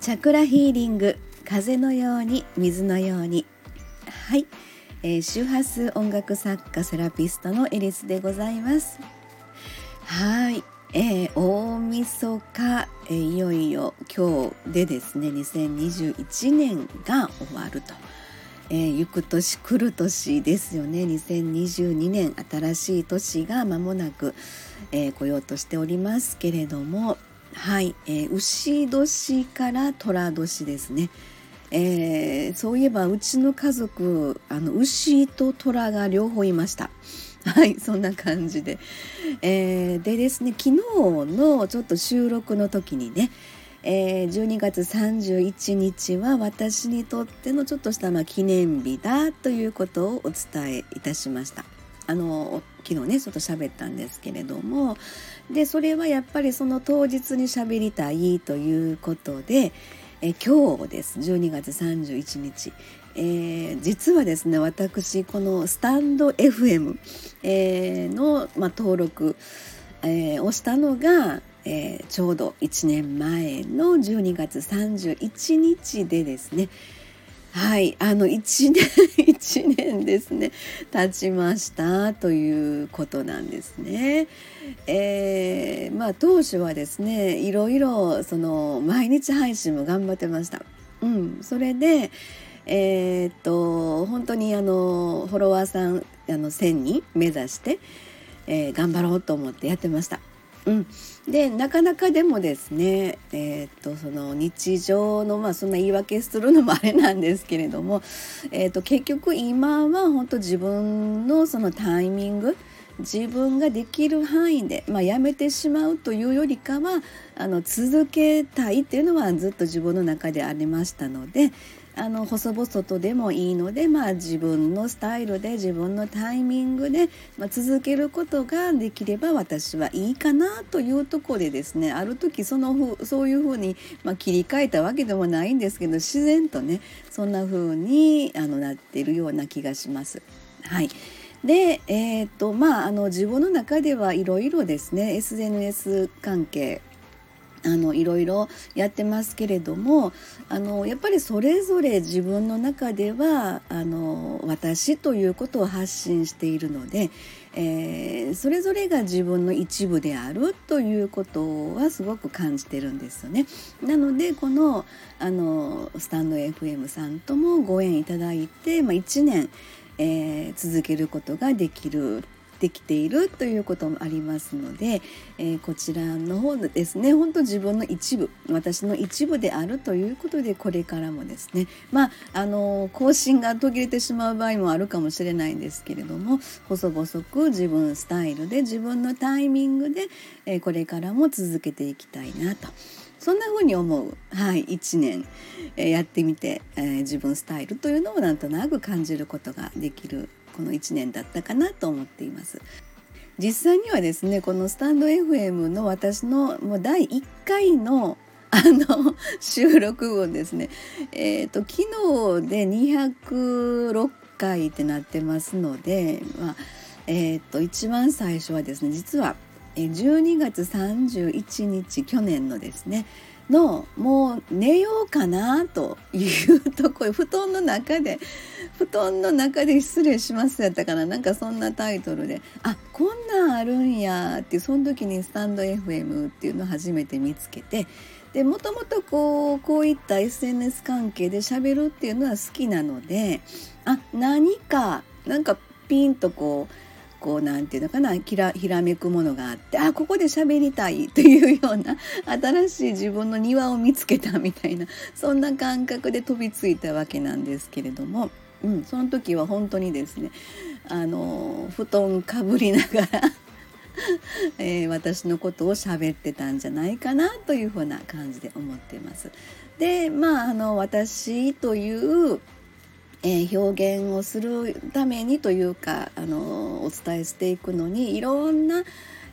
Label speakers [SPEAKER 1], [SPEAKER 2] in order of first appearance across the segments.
[SPEAKER 1] チャクラヒーリング風のように水のように。はい、えー、周波数音楽作家セラピストのエリスでございます。はい、えー、大晦日、えー、いよいよ今日でですね2021年が終わると、えー、行く年来る年ですよね。2022年新しい年が間もなく、えー、来ようとしておりますけれども。はい、えー、牛年から寅年ですね。えー、そういえばうちの家族あの牛と虎が両方いました。はいそんな感じで、えー、でですね昨日のちょっと収録の時にね、えー、12月31日は私にとってのちょっとしたまあ記念日だということをお伝えいたしました。あの昨日ねちょっと喋ったんですけれども。でそれはやっぱりその当日に喋りたいということでえ今日です。12月31日、えー、実はですね私このスタンド FM、えー、の、まあ、登録、えー、をしたのが、えちょうど1年前の12月31日でですねはいあの1年 1年ですね経ちましたということなんですね。えー、まあ当初はですねいろいろその毎日配信も頑張ってました。うん、それでえー、っと本当にあのフォロワーさんあの1,000人目指して、えー、頑張ろうと思ってやってました。うん、でなかなかでもですね、えー、っとその日常のまあそんな言い訳するのもあれなんですけれども、えー、っと結局今は本当自分のそのタイミング自分ができる範囲で、まあ、やめてしまうというよりかはあの続けたいっていうのはずっと自分の中でありましたのであの細々とでもいいので、まあ、自分のスタイルで自分のタイミングで、まあ、続けることができれば私はいいかなというところでですねある時そのふそういうふうに、まあ、切り替えたわけでもないんですけど自然とねそんな風にあのなっているような気がします。はいで、えーとまあ、あの自分の中ではいろいろですね SNS 関係あのいろいろやってますけれどもあのやっぱりそれぞれ自分の中ではあの私ということを発信しているので、えー、それぞれが自分の一部であるということはすごく感じてるんですよね。なのでこのあのスタンド FM さんともご縁いただいて、まあ、1年、えー、続けることができるできているということもありますので、えー、こちらの方ですね本当自分の一部私の一部であるということでこれからもですねまああの更新が途切れてしまう場合もあるかもしれないんですけれども細々く自分スタイルで自分のタイミングで、えー、これからも続けていきたいなと。そんな風に思う、はい、1年、えー、やってみて、えー、自分スタイルというのをなんとなく感じることができるこの1年だったかなと思っています。実際にはですねこのスタンド FM の私のもう第1回のあの収録分ですね、えーと、昨日で206回ってなってますので、まあえーと一番最初はですね実は12月31日去年のですねのもう寝ようかなというとこ布団の中で布団の中で失礼しますやったかな。なんかそんなタイトルであこんなんあるんやってその時にスタンド FM っていうのを初めて見つけてでもともとこうこういった SNS 関係で喋るっていうのは好きなのであ何かなんかピンとこうこうなんていうのかなひらひらめくものがあってあここで喋りたいというような新しい自分の庭を見つけたみたいなそんな感覚で飛びついたわけなんですけれども、うん、その時は本当にですねあの布団かぶりながら えー、私のことを喋ってたんじゃないかなというふうな感じで思っています。でまああの私というえー、表現をするためにというかあのお伝えしていくのにいろんな、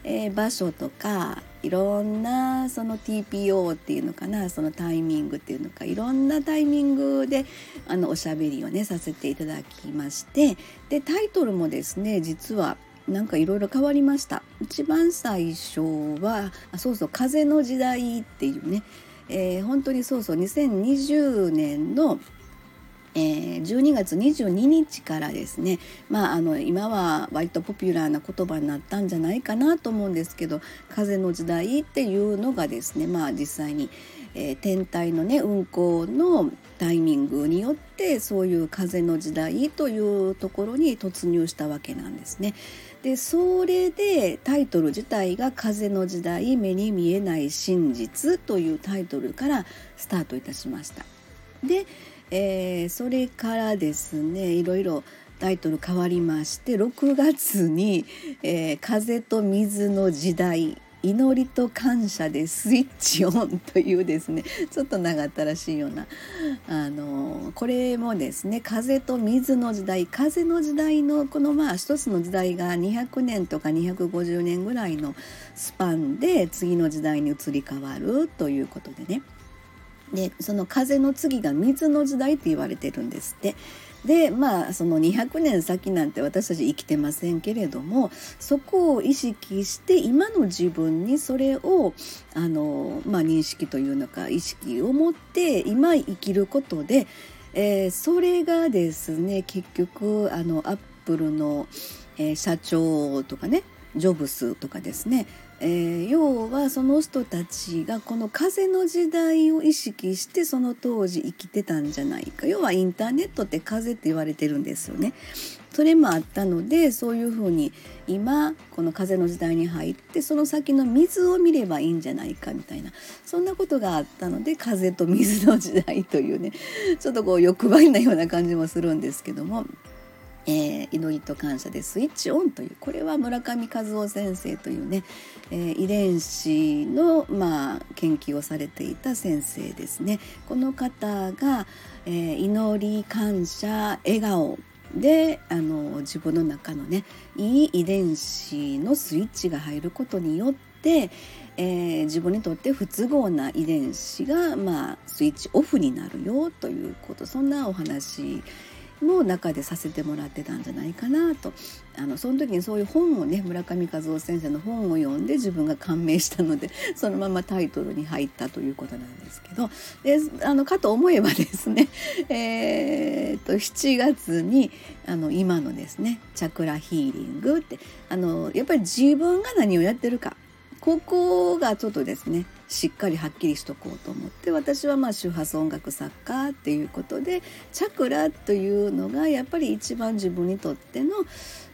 [SPEAKER 1] えー、場所とかいろんなその TPO っていうのかなそのタイミングっていうのかいろんなタイミングであのおしゃべりをねさせていただきましてでタイトルもですね実はなんかいろいろ変わりました。一番最初はあそうそう「風の時代」っていうねえー、本当にそうそう2020年のえー、12月22日からですね、まあ、あの今は割とポピュラーな言葉になったんじゃないかなと思うんですけど「風の時代」っていうのがですね、まあ、実際に、えー、天体のね運行のタイミングによってそういう風の時代というところに突入したわけなんですね。でそれでタイトル自体が「風の時代目に見えない真実」というタイトルからスタートいたしました。でえー、それからですねいろいろタイトル変わりまして6月に、えー、風と水の時代祈りと感謝でスイッチオンというですね ちょっと長ったらしいようなあのこれもですね風と水の時代風の時代のこのまあ一つの時代が200年とか250年ぐらいのスパンで次の時代に移り変わるということでね。でその風の次が水の時代って言われてるんですって。でまあその200年先なんて私たち生きてませんけれどもそこを意識して今の自分にそれをあの、まあ、認識というのか意識を持って今生きることで、えー、それがですね結局あのアップルの、えー、社長とかねジョブスとかですねえー、要はその人たちがこの風の時代を意識してその当時生きてたんじゃないか。要はインターネットって風って言われてるんですよね。それもあったのでそういうふうに今この風の時代に入ってその先の水を見ればいいんじゃないかみたいな。そんなことがあったので風と水の時代というねちょっとこう欲張りなような感じもするんですけども。えー、祈りと感謝でスイッチオンというこれは村上和夫先生というね、えー、遺伝子の、まあ、研究をされていた先生ですね。この方が、えー、祈り感謝笑顔であの自分の中のねいい遺伝子のスイッチが入ることによって、えー、自分にとって不都合な遺伝子が、まあ、スイッチオフになるよということそんなお話の中でさせてもらってたんじゃないかなと。あのその時にそういう本をね村上和夫先生の本を読んで自分が感銘したのでそのままタイトルに入ったということなんですけど。であのかと思えばですね、えー、と7月にあの今のですねチャクラヒーリングってあのやっぱり自分が何をやってるかここがちょっとですねしっかりはっきりしとこうと思って私はまあ周波数音楽作家っていうことでチャクラというのがやっぱり一番自分にとっての、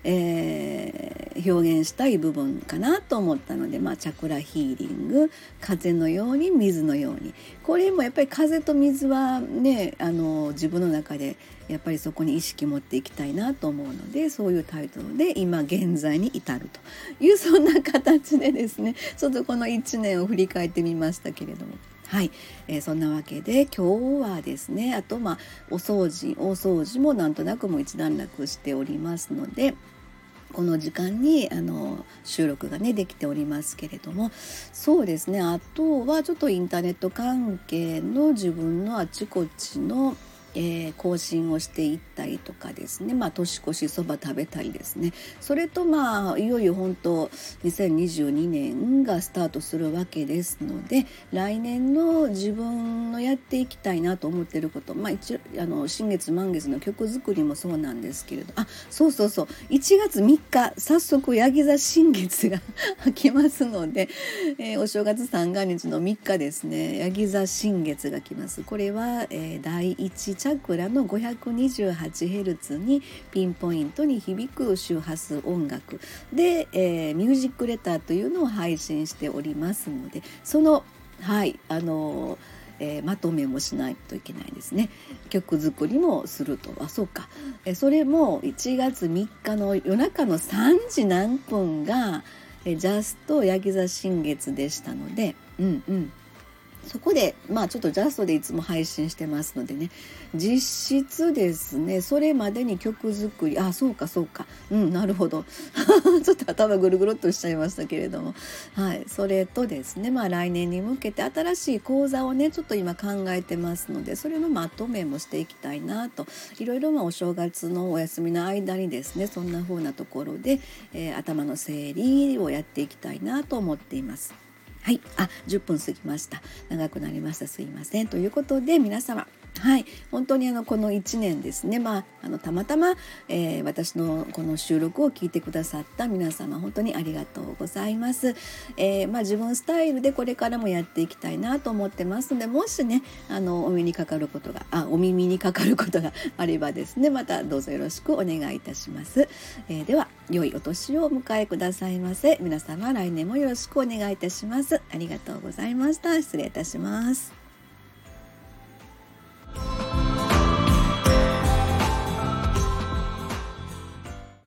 [SPEAKER 1] えー、表現したい部分かなと思ったので、まあ、チャクラヒーリング風のように水のようにこれもやっぱり風と水はねあの自分の中でやっぱりそこに意識持っていきたいなと思うのでそういうタイトルで今現在に至るというそんな形でですねちょっとこの1年を振り返ってみましたけれども。はい、えー、そんなわけで今日はですねあとまあお掃除大掃除もなんとなくもう一段落しておりますのでこの時間にあの収録がねできておりますけれどもそうですね。あとはちょっとインターネット関係の自分のあちこちのえー、更新をしていったりとかですね、まあ、年越しそば食べたりですね。それとまあいよいよ本当2022年がスタートするわけですので来年の自分のやっていきたいなと思ってること、まあ、一あの新月満月の曲作りもそうなんですけれど。あそうそうそう。1月3日早速ヤギ座新月が 来ますので、えー、お正月三が日の3日ですね。ヤギ座新月が来ます。これは、えー、第1チャクラの 528Hz にピンポイントに響く周波数音楽。で、えー、ミュージックレターというのを配信しておりますのでそのはいあのえー、まとめもしないといけないですね。曲作りもすると。あそうか、えー、それも1月3日の夜中の3時何分が、えー、ジャストヤギ座新月でしたのでうんうん。そこでまあちょっとジャストでいつも配信してますのでね。実質ですねそれまでに曲作り。あそうかそうか。うんなるほど。ちょっと頭ぐるぐるっとしちゃいましたけれども。はいそれとですねまあ来年に向けて新しい講座をねちょっと今考えてますのでそれのまとめもしていきたいなと。いろいろまあお正月のお休みの間にですねそんな風なところで、えー、頭の整理をやっていきたいなと思っています。はい、あ、10分過ぎました。長くなりました。すいません。ということで皆様、はい、本当にあのこの1年ですね、まあ、あのたまたま、えー、私のこの収録を聞いてくださった皆様本当にありがとうございます。えー、まあ、自分スタイルでこれからもやっていきたいなと思ってますのでもしねあのお目にかかることがあお耳にかかることが あればですねまたどうぞよろしくお願いいたします。えー、では良いお年をお迎えくださいませ。皆様来年もよろしくお願いいたします。ありがとうございました。失礼いたします。